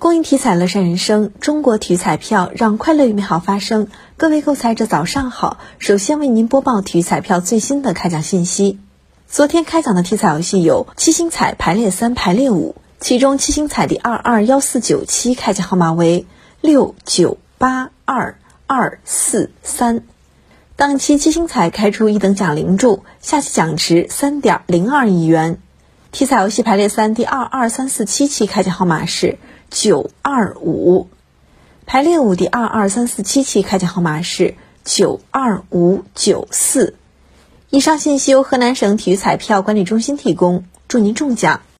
公益体彩乐善人生，中国体育彩票让快乐与美好发生。各位购彩者早上好，首先为您播报体育彩票最新的开奖信息。昨天开奖的体彩游戏有七星彩排列三、排列五，其中七星彩第二二幺四九七开奖号码为六九八二二四三。当期七星彩开出一等奖零注，下期奖池三点零二亿元。体彩游戏排列三第二二三四七期开奖号码是。九二五，排列五第二二三四七期开奖号码是九二五九四。以上信息由河南省体育彩票管理中心提供，祝您中奖。